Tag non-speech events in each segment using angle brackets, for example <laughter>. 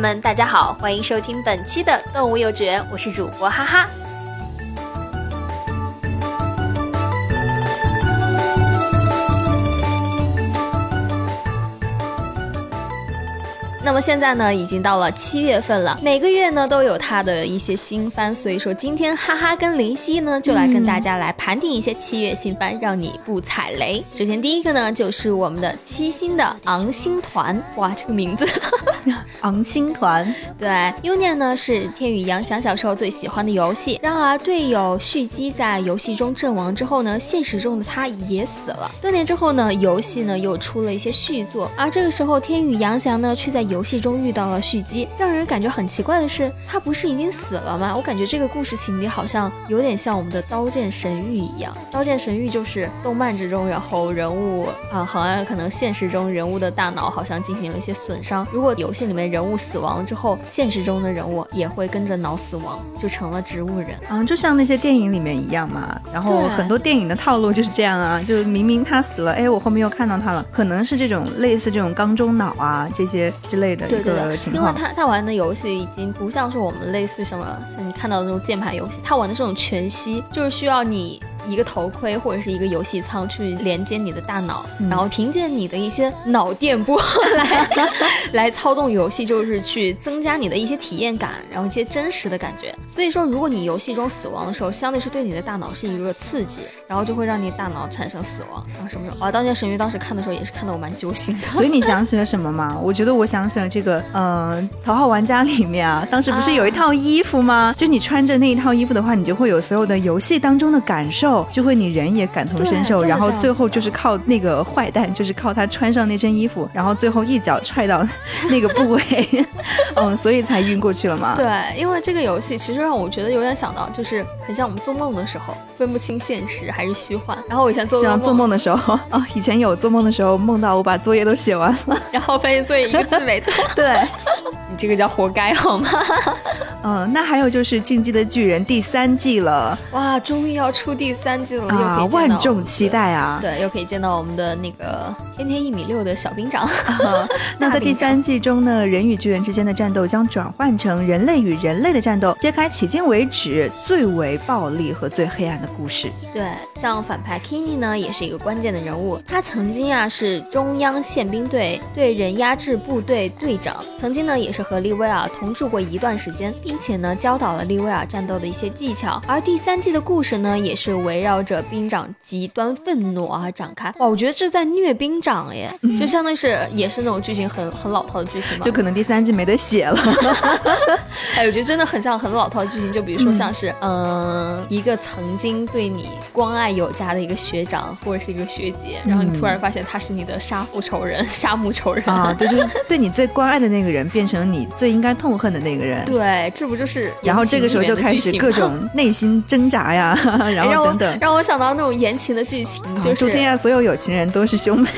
们，大家好，欢迎收听本期的动物幼稚园，我是主播哈哈。那么现在呢，已经到了七月份了，每个月呢都有它的一些新番，所以说今天哈哈跟林夕呢就来跟大家来盘点一些七月新番，让你不踩雷。首先第一个呢就是我们的七星的昂星团，哇，这个名字，<laughs> 昂星团，对，，Union 呢是天宇杨翔小时候最喜欢的游戏，然而队友蓄积在游戏中阵亡之后呢，现实中的他也死了。多年之后呢，游戏呢又出了一些续作，而这个时候天宇杨翔呢却在游戏中遇到了续集，让人感觉很奇怪的是，他不是已经死了吗？我感觉这个故事情节好像有点像我们的《刀剑神域》一样，《刀剑神域》就是动漫之中，然后人物啊，好像可能现实中人物的大脑好像进行了一些损伤。如果游戏里面人物死亡之后，现实中的人物也会跟着脑死亡，就成了植物人。嗯，就像那些电影里面一样嘛。然后很多电影的套路就是这样啊，就明明他死了，哎，我后面又看到他了，可能是这种类似这种缸中脑啊这些之类的。对对，因为他他玩的游戏已经不像是我们类似什么像你看到的那种键盘游戏，他玩的这种全息，就是需要你。一个头盔或者是一个游戏舱去连接你的大脑，然后凭借你的一些脑电波 <laughs> 来 <laughs> 来操纵游戏，就是去增加你的一些体验感，然后一些真实的感觉。所以说，如果你游戏中死亡的时候，相对是对你的大脑是一个刺激，然后就会让你大脑产生死亡，然后什么什么。啊，当年神域当时看的时候也是看得我蛮揪心的。<laughs> 所以你想起了什么吗？我觉得我想起了这个，嗯，头号玩家里面啊，当时不是有一套衣服吗？就你穿着那一套衣服的话，你就会有所有的游戏当中的感受。就会你人也感同身受，然后最后就是靠那个坏蛋，就是靠他穿上那身衣服，然后最后一脚踹到那个部位，<laughs> 嗯，所以才晕过去了嘛。对，因为这个游戏其实让我觉得有点想到，就是很像我们做梦的时候分不清现实还是虚幻。然后我以前做这样做梦的时候，<laughs> 哦，以前有做梦的时候梦到我把作业都写完了，<laughs> 然后发现作业一个字没错。对，你这个叫活该好吗？<laughs> 嗯，那还有就是《进击的巨人》第三季了，哇，终于要出第三季了，啊，万众期待啊！对，又可以见到我们的那个天天一米六的小兵长。<laughs> 那在第三季中呢，人与巨人之间的战斗将转换成人类与人类的战斗，揭开迄今为止最为暴力和最黑暗的故事。对，像反派 Kini 呢，也是一个关键的人物，他曾经啊是中央宪兵队对人压制部队队长，曾经呢也是和利威尔同住过一段时间。并且呢，教导了利威尔战斗的一些技巧。而第三季的故事呢，也是围绕着兵长极端愤怒而展开。哇，我觉得这在虐兵长耶，就相当于是也是那种剧情很很老套的剧情嘛。就可能第三季没得写了。<laughs> 哎，我觉得真的很像很老套的剧情。就比如说像是，嗯，一个曾经对你关爱有加的一个学长或者是一个学姐，然后你突然发现他是你的杀父仇人、杀母仇人啊，<laughs> 对，就是对你最关爱的那个人变成你最应该痛恨的那个人。对。这不就是？然后这个时候就开始各种内心挣扎呀，<laughs> 然后等等，<laughs> 让我想到那种言情的剧情，就是祝天下所有有情人都是兄妹。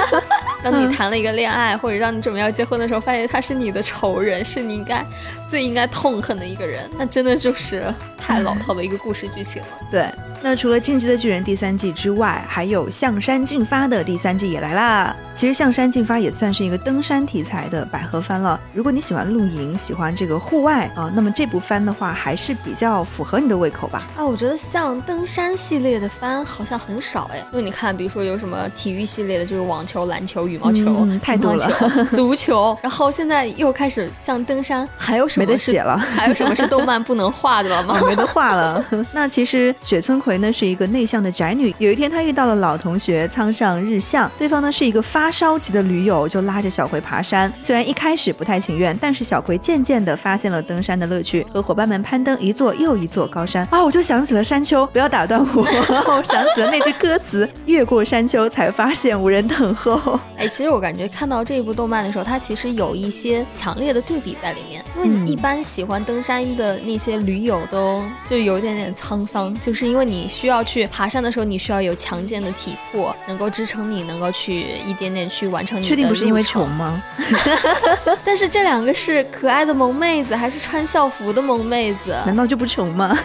<laughs> 当你谈了一个恋爱，或者让你准备要结婚的时候，发现他是你的仇人，是你应该最应该痛恨的一个人，那真的就是太老套的一个故事剧情了。对。那除了《进击的巨人》第三季之外，还有《向山进发》的第三季也来啦。其实《向山进发》也算是一个登山题材的百合番了。如果你喜欢露营，喜欢这个户外啊，那么这部番的话还是比较符合你的胃口吧。啊，我觉得像登山系列的番好像很少哎。因为你看，比如说有什么体育系列的，就是网球、篮球、羽毛球，太多了，足球。<laughs> 然后现在又开始像登山，还有什么没得写了？还有什么是动漫不能画的了吗？<laughs> 没得画了。<laughs> 那其实雪村葵。葵呢是一个内向的宅女，有一天她遇到了老同学苍上日向，对方呢是一个发烧级的驴友，就拉着小葵爬山。虽然一开始不太情愿，但是小葵渐渐的发现了登山的乐趣，和伙伴们攀登一座又一座高山啊！我就想起了山丘，不要打断我，<laughs> 我想起了那句歌词：越过山丘才发现无人等候。<laughs> 哎，其实我感觉看到这一部动漫的时候，它其实有一些强烈的对比在里面。因为你一般喜欢登山的那些驴友都就有一点点沧桑，就是因为你需要去爬山的时候，你需要有强健的体魄，能够支撑你，能够去一点点去完成你的。确定不是因为穷吗？<laughs> 但是这两个是可爱的萌妹子，还是穿校服的萌妹子？难道就不穷吗？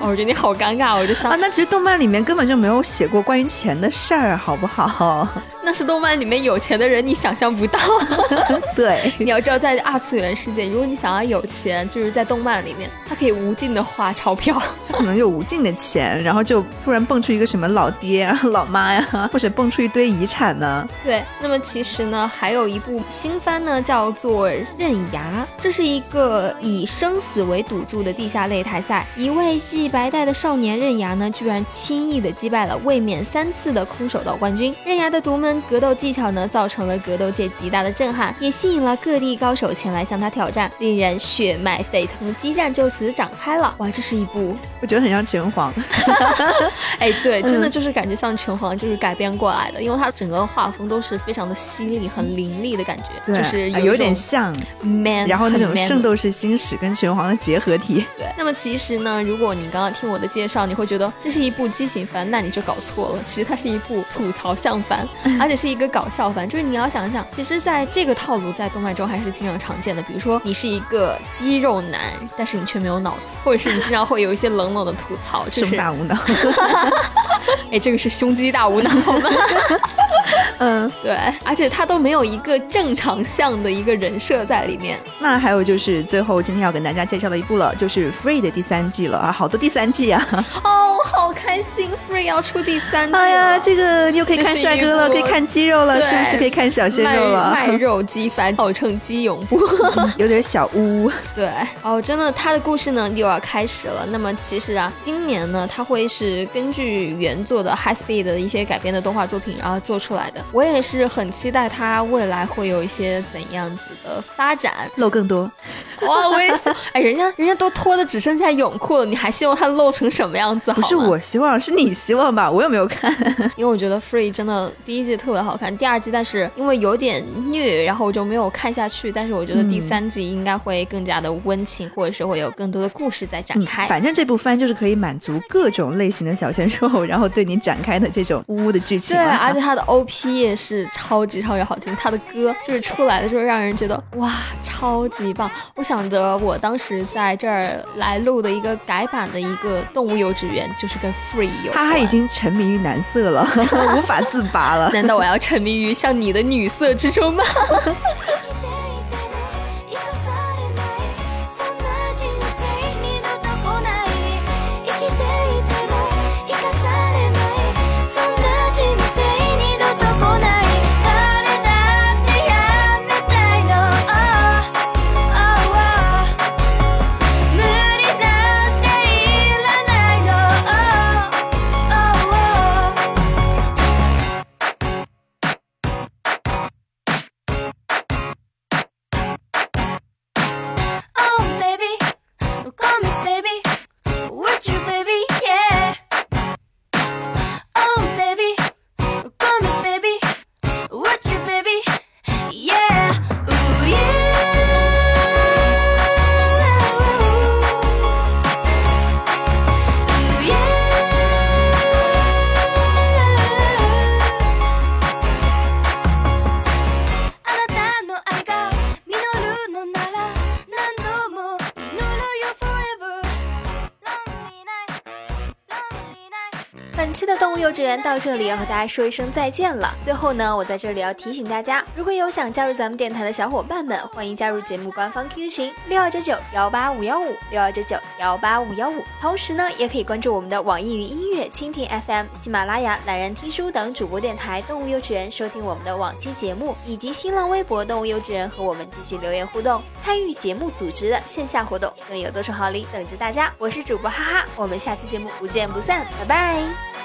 哦，我觉得你好尴尬，我就想啊，那其实动漫里面根本就没有写过关于钱的事儿，好不好？<laughs> 那是动漫里面有钱的人，你想象不到。<laughs> 对，<laughs> 你要知道，在二次元世界，如果你想要有钱，就是在动漫里面，他可以无尽的花钞票，他可能有无尽的钱，然后就突然蹦出一个什么老爹、老妈呀，或者蹦出一堆遗产呢？对，那么其实呢，还有一部新番呢，叫做《刃牙》，这是一个以生死为赌注的地下擂台赛，一位系白带的少年刃牙呢，居然轻易的击败了卫冕三次的空手道冠军。刃牙的独门格斗技巧呢，造成了格斗界极大的震撼，也吸引了各地高手前来向他挑战，令人血脉沸腾，激战就此展开了。哇，这是一部，我觉得很像拳皇。哎，对，<laughs> 真的就是感觉像拳皇，就是改编过来的，因为它整个画风都是非常的犀利、很凌厉的感觉，就是有点像 man，然后那种圣斗士星矢跟拳皇的结合体。对，那么其实呢，如果你刚刚听我的介绍，你会觉得这是一部激情番，那你就搞错了。其实它是一部吐槽向番，<laughs> 而且是一个搞笑番。就是你要想想，其实在这个套路在动漫中还是经常常见的。比如说，你是一个肌肉男，但是你却没有脑子，或者是你经常会有一些冷冷的吐槽，胸大无脑。<laughs> <laughs> 哎，这个是胸肌大无脑吗？<laughs> 嗯，对，而且他都没有一个正常向的一个人设在里面。那还有就是最后今天要跟大家介绍的一部了，就是《Free》的第三季了啊，好多第三季啊！哦，好开心，《Free》要出第三季！哎呀，这个又可以看帅哥了，可以看肌肉了，是不是可以看小鲜肉了？卖 <laughs> 肉肌番，号称肌永不，<laughs> 有点小污。对，哦，真的，他的故事呢又要开始了。那么其实啊，今年呢，他会是根据原作的《High Speed》的一些改编的动画作品，然后做出来的。我也是很期待他未来会有一些怎样子的发展，露更多。哇，我也想，哎，人家人家都脱的只剩下泳裤了，你还希望他露成什么样子？不是我希望，<laughs> 是你希望吧？我又没有看，<laughs> 因为我觉得 Free 真的第一季特别好看，第二季但是因为有点虐，然后我就没有看下去。但是我觉得第三季应该会更加的温情，或者是会有更多的故事在展开。反正这部番就是可以满足各种类型的小鲜肉，<laughs> 然后对你展开的这种呜呜的剧情。对，而且它的 OP 也是超级超级好听，它的歌就是出来的时候让人觉得哇，超级棒。我想着我当时在这儿来录的一个改版的一个动物幼稚园，就是跟 Free 有。他已经沉迷于男色了，<laughs> 无法自拔了。<laughs> 难道我要沉迷于像你的女色之中吗？本期的动物幼稚园到这里要和大家说一声再见了。最后呢，我在这里要提醒大家，如果有想加入咱们电台的小伙伴们，欢迎加入节目官方 QQ 群六二九九幺八五幺五六二九九幺八五幺五。同时呢，也可以关注我们的网易云音乐、蜻蜓 FM、喜马拉雅、懒人听书等主播电台动物幼稚园，收听我们的往期节目，以及新浪微博动物幼稚园和我们进行留言互动，参与节目组织的线下活动。更有多重好礼等着大家。我是主播哈哈，我们下期节目不见不散，拜拜。